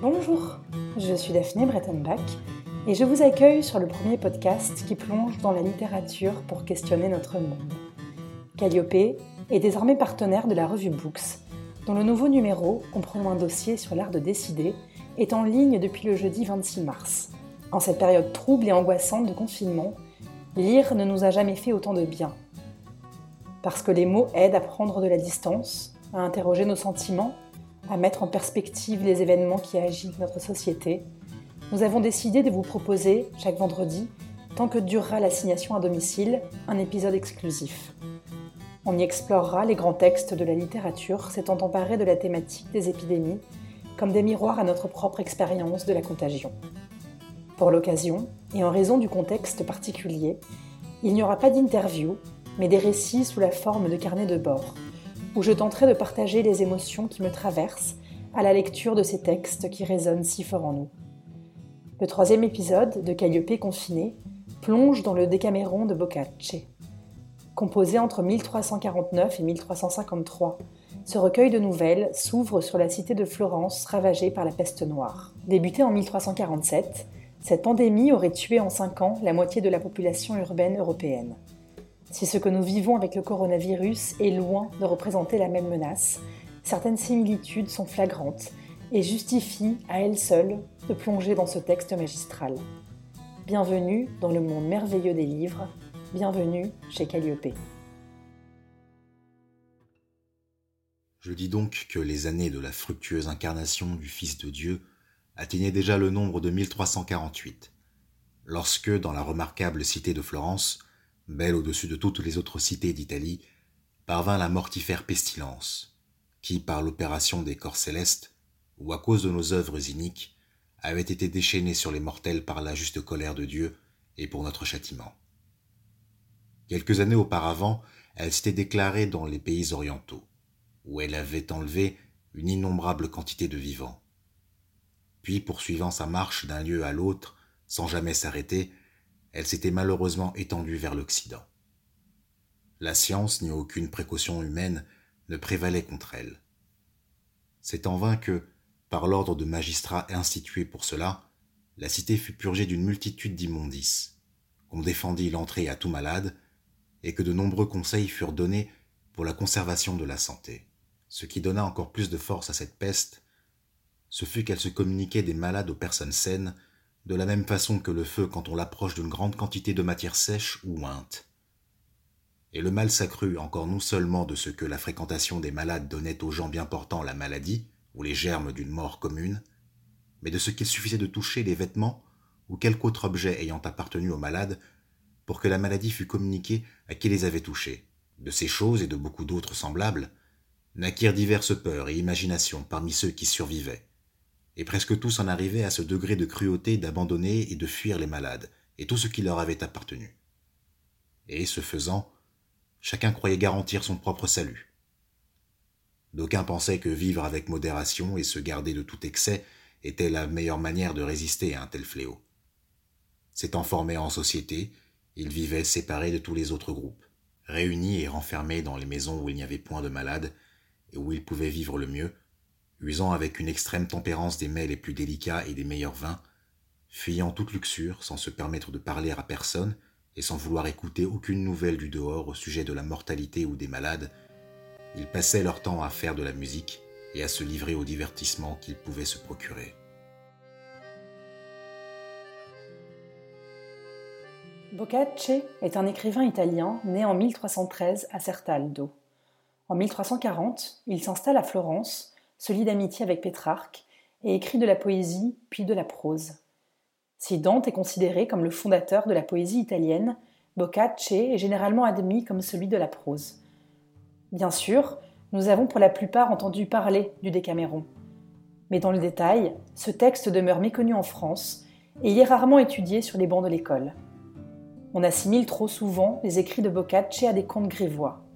Bonjour, je suis Daphné Brettenbach et je vous accueille sur le premier podcast qui plonge dans la littérature pour questionner notre monde. Calliope est désormais partenaire de la revue Books, dont le nouveau numéro, comprenant un dossier sur l'art de décider, est en ligne depuis le jeudi 26 mars. En cette période trouble et angoissante de confinement, lire ne nous a jamais fait autant de bien. Parce que les mots aident à prendre de la distance, à interroger nos sentiments, à mettre en perspective les événements qui agitent notre société, nous avons décidé de vous proposer, chaque vendredi, tant que durera l'assignation à domicile, un épisode exclusif. On y explorera les grands textes de la littérature s'étant emparés de la thématique des épidémies comme des miroirs à notre propre expérience de la contagion. Pour l'occasion, et en raison du contexte particulier, il n'y aura pas d'interview, mais des récits sous la forme de carnets de bord, où je tenterai de partager les émotions qui me traversent à la lecture de ces textes qui résonnent si fort en nous. Le troisième épisode de Calliope confiné plonge dans le Décaméron de Boccace. Composé entre 1349 et 1353, ce recueil de nouvelles s'ouvre sur la cité de Florence ravagée par la peste noire. Débuté en 1347, cette pandémie aurait tué en cinq ans la moitié de la population urbaine européenne. Si ce que nous vivons avec le coronavirus est loin de représenter la même menace, certaines similitudes sont flagrantes et justifient à elles seules de plonger dans ce texte magistral. Bienvenue dans le monde merveilleux des livres, bienvenue chez Calliope. Je dis donc que les années de la fructueuse incarnation du Fils de Dieu atteignaient déjà le nombre de 1348, lorsque, dans la remarquable cité de Florence, belle au-dessus de toutes les autres cités d'Italie, parvint la mortifère pestilence, qui, par l'opération des corps célestes, ou à cause de nos œuvres iniques, avait été déchaînée sur les mortels par la juste colère de Dieu et pour notre châtiment. Quelques années auparavant, elle s'était déclarée dans les pays orientaux, où elle avait enlevé une innombrable quantité de vivants. Puis, poursuivant sa marche d'un lieu à l'autre, sans jamais s'arrêter, elle s'était malheureusement étendue vers l'Occident. La science ni aucune précaution humaine ne prévalait contre elle. C'est en vain que, par l'ordre de magistrats institués pour cela, la cité fut purgée d'une multitude d'immondices, qu'on défendit l'entrée à tout malade, et que de nombreux conseils furent donnés pour la conservation de la santé. Ce qui donna encore plus de force à cette peste, ce fut qu'elle se communiquait des malades aux personnes saines de la même façon que le feu quand on l'approche d'une grande quantité de matière sèche ou ointe. Et le mal s'accrut encore non seulement de ce que la fréquentation des malades donnait aux gens bien portants la maladie, ou les germes d'une mort commune, mais de ce qu'il suffisait de toucher les vêtements ou quelque autre objet ayant appartenu au malade pour que la maladie fût communiquée à qui les avait touchés. De ces choses et de beaucoup d'autres semblables, naquirent diverses peurs et imaginations parmi ceux qui survivaient, et presque tous en arrivaient à ce degré de cruauté d'abandonner et de fuir les malades et tout ce qui leur avait appartenu. Et, ce faisant, chacun croyait garantir son propre salut. D'aucuns pensaient que vivre avec modération et se garder de tout excès était la meilleure manière de résister à un tel fléau. S'étant formés en société, ils vivaient séparés de tous les autres groupes, réunis et renfermés dans les maisons où il n'y avait point de malades et où ils pouvaient vivre le mieux, usant avec une extrême tempérance des mets les plus délicats et des meilleurs vins, fuyant toute luxure sans se permettre de parler à personne et sans vouloir écouter aucune nouvelle du dehors au sujet de la mortalité ou des malades, ils passaient leur temps à faire de la musique et à se livrer aux divertissements qu'ils pouvaient se procurer. Boccaccio est un écrivain italien né en 1313 à Certaldo. En 1340, il s'installe à Florence, se lie d'amitié avec Pétrarque et écrit de la poésie puis de la prose. Si Dante est considéré comme le fondateur de la poésie italienne, Boccaccio est généralement admis comme celui de la prose. Bien sûr, nous avons pour la plupart entendu parler du Décaméron. Mais dans le détail, ce texte demeure méconnu en France et il est rarement étudié sur les bancs de l'école. On assimile trop souvent les écrits de Boccaccio à des contes grivois.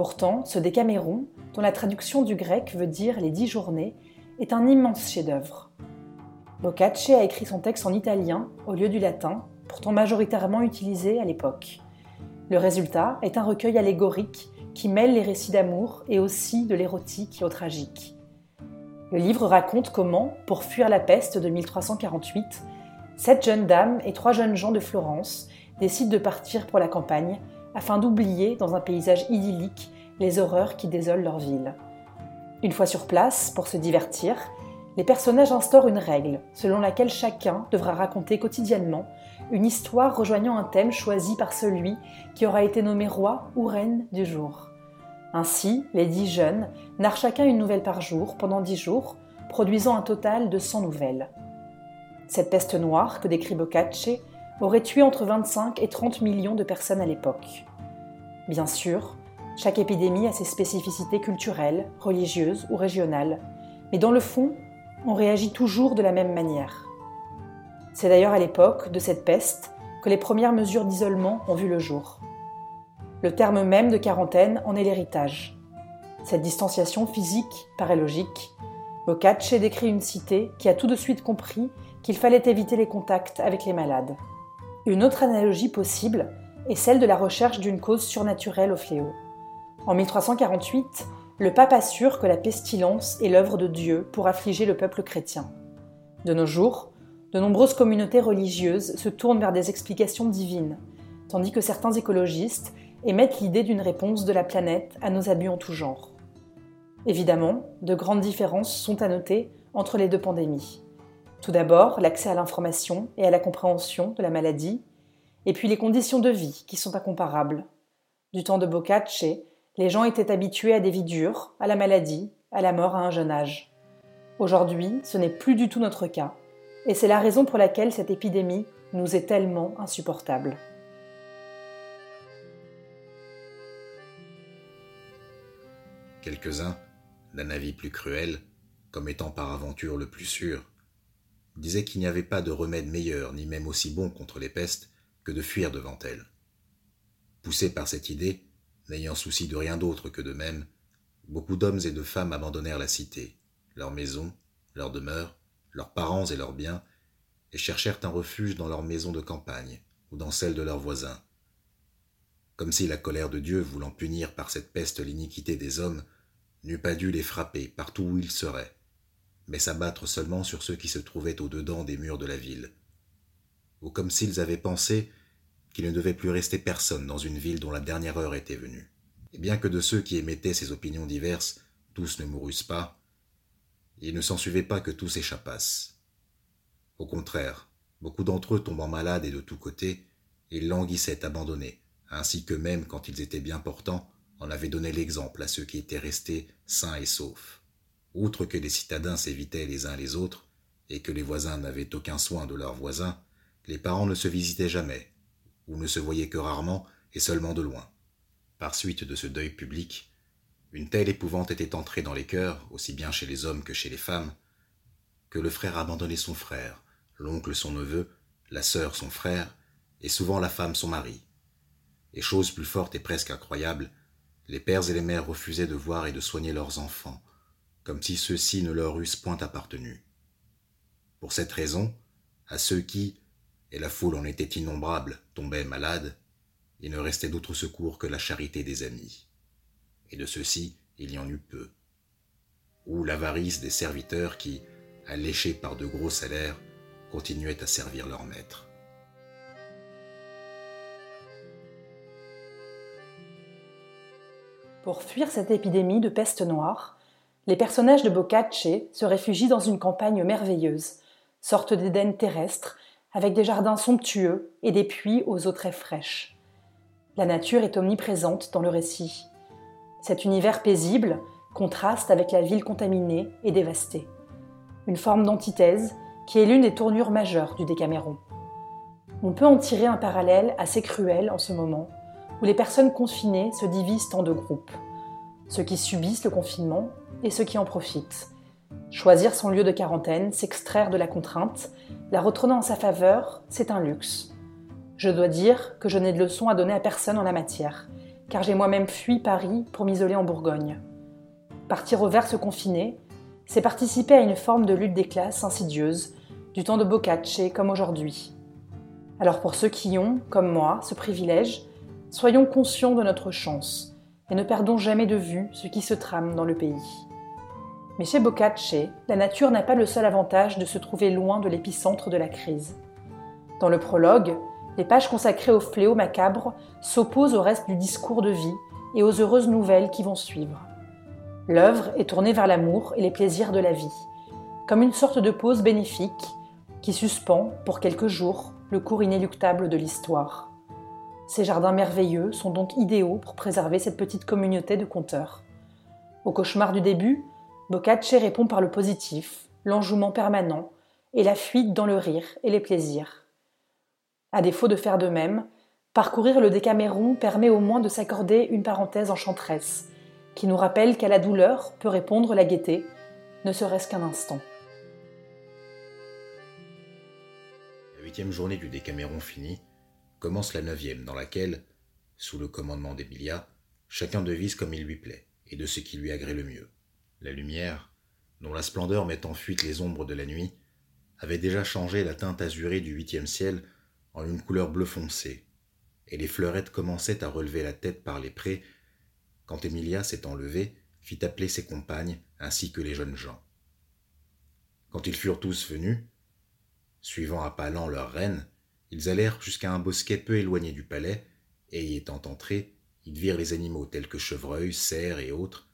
Pourtant, ce Décaméron, dont la traduction du grec veut dire les dix journées, est un immense chef-d'œuvre. Boccaccio a écrit son texte en italien au lieu du latin, pourtant majoritairement utilisé à l'époque. Le résultat est un recueil allégorique qui mêle les récits d'amour et aussi de l'érotique et au tragique. Le livre raconte comment, pour fuir la peste de 1348, sept jeunes dames et trois jeunes gens de Florence décident de partir pour la campagne afin d'oublier, dans un paysage idyllique, les horreurs qui désolent leur ville. Une fois sur place, pour se divertir, les personnages instaurent une règle selon laquelle chacun devra raconter quotidiennement une histoire rejoignant un thème choisi par celui qui aura été nommé roi ou reine du jour. Ainsi, les dix jeunes narrent chacun une nouvelle par jour pendant dix jours, produisant un total de 100 nouvelles. Cette peste noire que décrit Boccace aurait tué entre 25 et 30 millions de personnes à l'époque. Bien sûr, chaque épidémie a ses spécificités culturelles, religieuses ou régionales, mais dans le fond, on réagit toujours de la même manière. C'est d'ailleurs à l'époque de cette peste que les premières mesures d'isolement ont vu le jour. Le terme même de quarantaine en est l'héritage. Cette distanciation physique paraît logique. Boccace décrit une cité qui a tout de suite compris qu'il fallait éviter les contacts avec les malades. Une autre analogie possible est celle de la recherche d'une cause surnaturelle au fléau. En 1348, le pape assure que la pestilence est l'œuvre de Dieu pour affliger le peuple chrétien. De nos jours, de nombreuses communautés religieuses se tournent vers des explications divines, tandis que certains écologistes émettent l'idée d'une réponse de la planète à nos abus en tout genre. Évidemment, de grandes différences sont à noter entre les deux pandémies. Tout d'abord, l'accès à l'information et à la compréhension de la maladie, et puis les conditions de vie qui sont incomparables. Du temps de Boccace, les gens étaient habitués à des vies dures, à la maladie, à la mort à un jeune âge. Aujourd'hui, ce n'est plus du tout notre cas, et c'est la raison pour laquelle cette épidémie nous est tellement insupportable. Quelques-uns, d'un avis plus cruel, comme étant par aventure le plus sûr, disaient qu'il n'y avait pas de remède meilleur ni même aussi bon contre les pestes que de fuir devant elles. Poussés par cette idée, N'ayant souci de rien d'autre que d'eux-mêmes, beaucoup d'hommes et de femmes abandonnèrent la cité, leur maison, leur demeure, leurs parents et leurs biens, et cherchèrent un refuge dans leur maison de campagne ou dans celle de leurs voisins. Comme si la colère de Dieu, voulant punir par cette peste l'iniquité des hommes, n'eût pas dû les frapper partout où ils seraient, mais s'abattre seulement sur ceux qui se trouvaient au-dedans des murs de la ville. Ou comme s'ils avaient pensé qu'il ne devait plus rester personne dans une ville dont la dernière heure était venue. Et bien que de ceux qui émettaient ces opinions diverses, tous ne mourussent pas, il ne s'ensuivait pas que tous échappassent. Au contraire, beaucoup d'entre eux tombant malades et de tous côtés, ils languissaient abandonnés, ainsi que même quand ils étaient bien portants, en avaient donné l'exemple à ceux qui étaient restés sains et saufs. Outre que les citadins s'évitaient les uns les autres, et que les voisins n'avaient aucun soin de leurs voisins, les parents ne se visitaient jamais, ou ne se voyaient que rarement et seulement de loin. Par suite de ce deuil public, une telle épouvante était entrée dans les cœurs, aussi bien chez les hommes que chez les femmes, que le frère abandonnait son frère, l'oncle son neveu, la sœur son frère, et souvent la femme son mari. Et chose plus forte et presque incroyable, les pères et les mères refusaient de voir et de soigner leurs enfants, comme si ceux-ci ne leur eussent point appartenu. Pour cette raison, à ceux qui, et la foule en était innombrable, tombait malade, il ne restait d'autre secours que la charité des amis. Et de ceux-ci, il y en eut peu. Ou l'avarice des serviteurs qui, alléchés par de gros salaires, continuaient à servir leur maître. Pour fuir cette épidémie de peste noire, les personnages de Boccace se réfugient dans une campagne merveilleuse, sorte d'Éden terrestre avec des jardins somptueux et des puits aux eaux très fraîches. La nature est omniprésente dans le récit. Cet univers paisible contraste avec la ville contaminée et dévastée. Une forme d'antithèse qui est l'une des tournures majeures du Décaméron. On peut en tirer un parallèle assez cruel en ce moment, où les personnes confinées se divisent en deux groupes. Ceux qui subissent le confinement et ceux qui en profitent, Choisir son lieu de quarantaine, s'extraire de la contrainte, la retourner en sa faveur, c'est un luxe. Je dois dire que je n'ai de leçons à donner à personne en la matière, car j'ai moi-même fui Paris pour m'isoler en Bourgogne. Partir au vert se confiner, c'est participer à une forme de lutte des classes insidieuse, du temps de Boccace comme aujourd'hui. Alors pour ceux qui ont, comme moi, ce privilège, soyons conscients de notre chance et ne perdons jamais de vue ce qui se trame dans le pays. Mais chez Boccace, la nature n'a pas le seul avantage de se trouver loin de l'épicentre de la crise. Dans le prologue, les pages consacrées au fléau macabre s'opposent au reste du discours de vie et aux heureuses nouvelles qui vont suivre. L'œuvre est tournée vers l'amour et les plaisirs de la vie, comme une sorte de pause bénéfique qui suspend, pour quelques jours, le cours inéluctable de l'histoire. Ces jardins merveilleux sont donc idéaux pour préserver cette petite communauté de conteurs. Au cauchemar du début, Boccace répond par le positif, l'enjouement permanent et la fuite dans le rire et les plaisirs. À défaut de faire de même, parcourir le Décaméron permet au moins de s'accorder une parenthèse enchanteresse, qui nous rappelle qu'à la douleur peut répondre la gaieté, ne serait-ce qu'un instant. La huitième journée du Décaméron finie, commence la neuvième, dans laquelle, sous le commandement d'Emilia, chacun devise comme il lui plaît, et de ce qui lui agrée le mieux. La lumière, dont la splendeur met en fuite les ombres de la nuit, avait déjà changé la teinte azurée du huitième ciel en une couleur bleu foncé, et les fleurettes commençaient à relever la tête par les prés, quand Emilia s'étant levée, fit appeler ses compagnes ainsi que les jeunes gens. Quand ils furent tous venus, suivant à pas lents leur reine, ils allèrent jusqu'à un bosquet peu éloigné du palais, et y étant entrés, ils virent les animaux tels que chevreuils, cerfs et autres,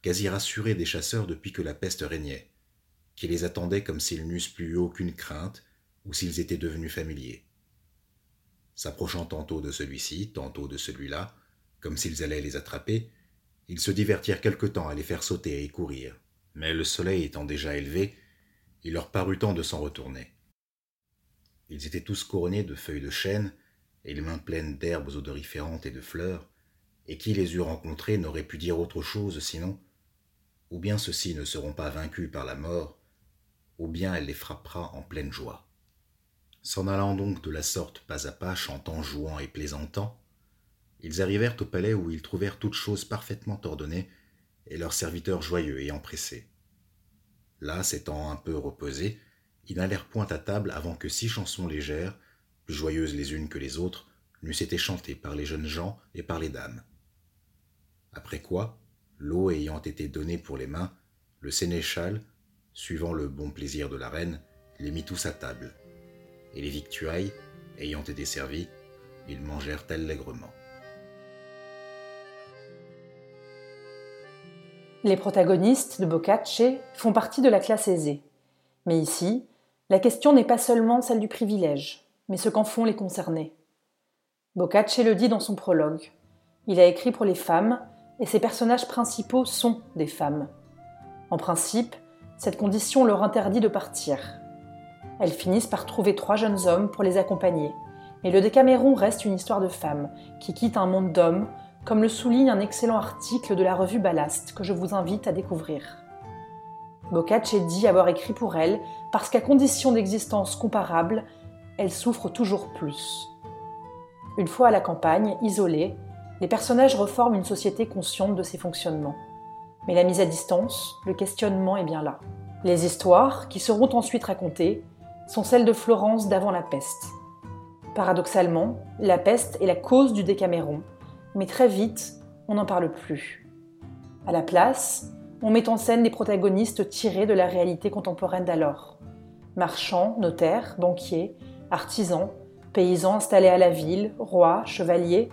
quasi rassurés des chasseurs depuis que la peste régnait, qui les attendaient comme s'ils n'eussent plus eu aucune crainte ou s'ils étaient devenus familiers s'approchant tantôt de celui-ci, tantôt de celui-là, comme s'ils allaient les attraper, ils se divertirent quelque temps à les faire sauter et courir. Mais le soleil étant déjà élevé, il leur parut temps de s'en retourner. Ils étaient tous couronnés de feuilles de chêne et les mains pleines d'herbes odoriférantes et de fleurs, et qui les eût rencontrés n'aurait pu dire autre chose sinon ou bien ceux-ci ne seront pas vaincus par la mort, ou bien elle les frappera en pleine joie. S'en allant donc de la sorte pas à pas, chantant, jouant et plaisantant, ils arrivèrent au palais où ils trouvèrent toutes choses parfaitement ordonnées et leurs serviteurs joyeux et empressés. Là, s'étant un peu reposés, ils n'allèrent point à table avant que six chansons légères, plus joyeuses les unes que les autres, n'eussent été chantées par les jeunes gens et par les dames. Après quoi, l'eau ayant été donnée pour les mains, le sénéchal, suivant le bon plaisir de la reine, les mit tous à table et les victuailles, ayant été servies, ils mangèrent allègrement. Les protagonistes de Boccace font partie de la classe aisée. Mais ici, la question n'est pas seulement celle du privilège, mais ce qu'en font les concernés. Boccace le dit dans son prologue. Il a écrit pour les femmes, et ses personnages principaux sont des femmes. En principe, cette condition leur interdit de partir, elles finissent par trouver trois jeunes hommes pour les accompagner. Mais le Décaméron reste une histoire de femmes qui quittent un monde d'hommes, comme le souligne un excellent article de la revue Ballast que je vous invite à découvrir. Boccace dit avoir écrit pour elles parce qu'à condition d'existence comparable, elles souffrent toujours plus. Une fois à la campagne, isolées, les personnages reforment une société consciente de ses fonctionnements. Mais la mise à distance, le questionnement est bien là. Les histoires, qui seront ensuite racontées, sont celles de Florence d'avant la peste. Paradoxalement, la peste est la cause du Décaméron, mais très vite, on n'en parle plus. À la place, on met en scène des protagonistes tirés de la réalité contemporaine d'alors. Marchands, notaires, banquiers, artisans, paysans installés à la ville, rois, chevaliers.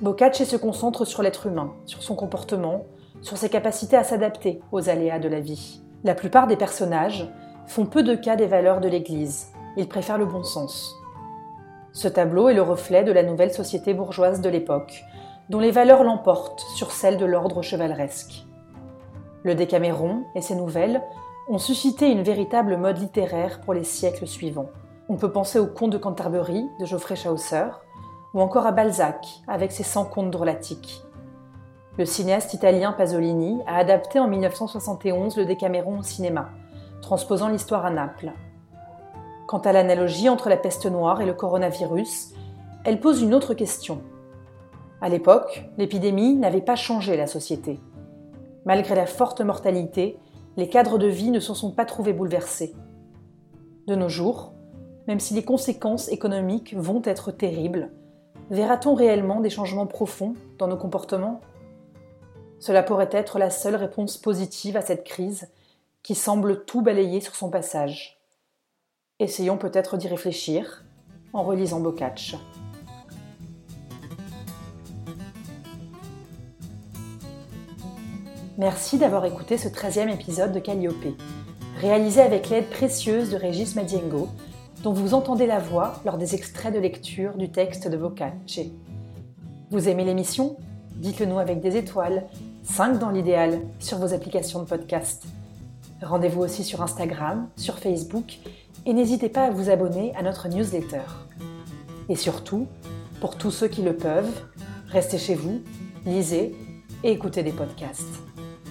Boccace se concentre sur l'être humain, sur son comportement, sur ses capacités à s'adapter aux aléas de la vie. La plupart des personnages font peu de cas des valeurs de l'Église. Ils préfèrent le bon sens. Ce tableau est le reflet de la nouvelle société bourgeoise de l'époque, dont les valeurs l'emportent sur celles de l'ordre chevaleresque. Le Décaméron et ses nouvelles ont suscité une véritable mode littéraire pour les siècles suivants. On peut penser au Conte de Canterbury de Geoffrey Chaucer, ou encore à Balzac avec ses 100 contes drôlatiques. Le cinéaste italien Pasolini a adapté en 1971 le Décaméron au cinéma, transposant l'histoire à Naples. Quant à l'analogie entre la peste noire et le coronavirus, elle pose une autre question. À l'époque, l'épidémie n'avait pas changé la société. Malgré la forte mortalité, les cadres de vie ne se sont pas trouvés bouleversés. De nos jours, même si les conséquences économiques vont être terribles, verra-t-on réellement des changements profonds dans nos comportements? Cela pourrait être la seule réponse positive à cette crise qui semble tout balayer sur son passage. Essayons peut-être d'y réfléchir en relisant Boccace. Merci d'avoir écouté ce 13e épisode de Calliope, réalisé avec l'aide précieuse de Régis Madiengo, dont vous entendez la voix lors des extraits de lecture du texte de Boccace. Vous aimez l'émission? Dites-le nous avec des étoiles, 5 dans l'idéal, sur vos applications de podcast. Rendez-vous aussi sur Instagram, sur Facebook, et n'hésitez pas à vous abonner à notre newsletter. Et surtout, pour tous ceux qui le peuvent, restez chez vous, lisez et écoutez des podcasts.